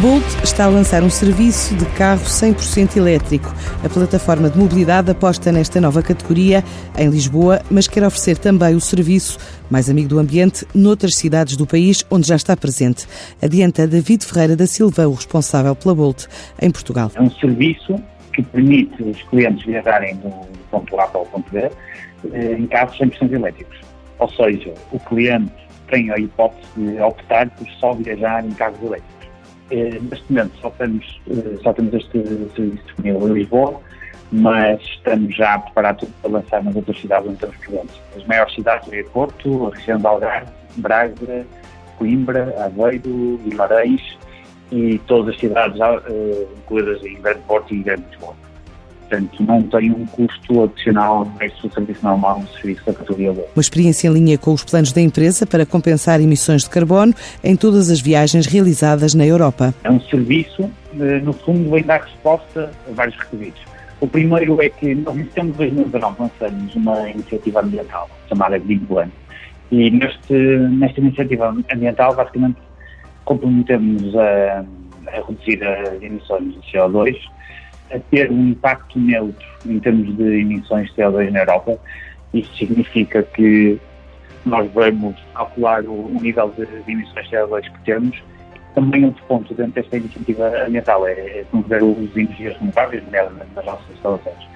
Bolt está a lançar um serviço de carro 100% elétrico. A plataforma de mobilidade aposta nesta nova categoria em Lisboa, mas quer oferecer também o serviço mais amigo do ambiente noutras cidades do país onde já está presente. Adianta David Ferreira da Silva, o responsável pela Bolt em Portugal. É um serviço que permite os clientes viajarem do ponto A para o ponto B eh, em carros 100% elétricos. Ou seja, o cliente tem a hipótese de optar por só viajar em carros elétricos. Eh, neste momento só temos, eh, só temos este serviço disponível em Lisboa, mas estamos já a preparar tudo para lançar nas outras cidades onde clientes. As maiores cidades é Porto, a região de Algarve, Braga, Coimbra, Aveiro, Guimarães e todas as cidades uh, incluídas em Grande Porto e Grande Lisboa. Portanto, não tem um custo adicional versus o serviço normal do serviço da categoria. Uma experiência em linha com os planos da empresa para compensar emissões de carbono em todas as viagens realizadas na Europa. É um serviço, eh, no fundo, vem dar resposta a vários requisitos. O primeiro é que nós, em setembro de 2019, lançamos uma iniciativa ambiental chamada Green Plan. E neste, nesta iniciativa ambiental, basicamente, comprometemos a, a reduzir as emissões de CO2 a ter um impacto neutro em termos de emissões de CO2 na Europa. Isso significa que nós vamos calcular o, o nível de, de, emissões de CO2 que temos. Também outro ponto dentro desta iniciativa ambiental é, é promover o uso de energias renováveis, nomeadamente nas nossas instalações.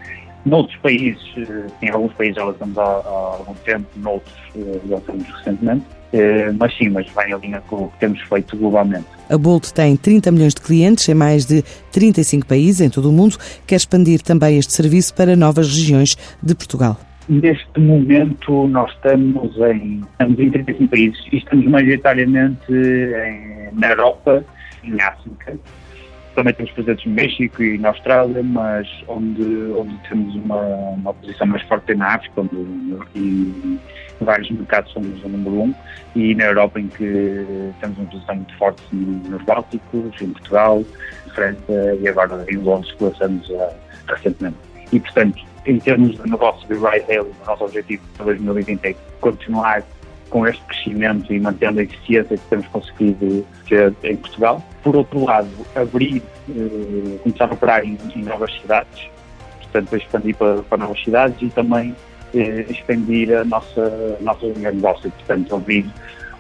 Noutros países, eh, em alguns países já lançamos há, há algum tempo, noutros eh, lançamos recentemente, eh, mas sim, mas vai em linha com o que temos feito globalmente. A Bolt tem 30 milhões de clientes em mais de 35 países em todo o mundo. Quer expandir também este serviço para novas regiões de Portugal. Neste momento nós estamos em, estamos em 35 países e estamos maioritariamente em, na Europa, em África, também temos presentes no México e na Austrália, mas onde, onde temos uma, uma posição mais forte é na África, onde em vários mercados somos o número um, e na Europa em que temos uma posição muito forte nos Bálticos, em Portugal, França e agora em Londres, que lançamos uh, recentemente. E, portanto, em termos de negócio de ride hail, o nosso objetivo para 2020 é continuar com este crescimento e mantendo a eficiência que temos conseguido ter em Portugal. Por outro lado, abrir, eh, começar a operar em, em, novas cidades, portanto, expandir para, para novas cidades e também eh, expandir a nossa, a nossa linha de negócio, portanto, abrir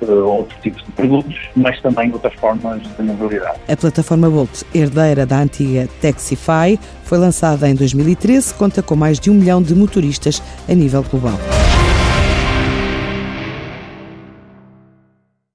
uh, outros tipos de produtos, mas também outras formas de mobilidade. A plataforma Bolt, herdeira da antiga Taxify, foi lançada em 2013, conta com mais de um milhão de motoristas a nível global.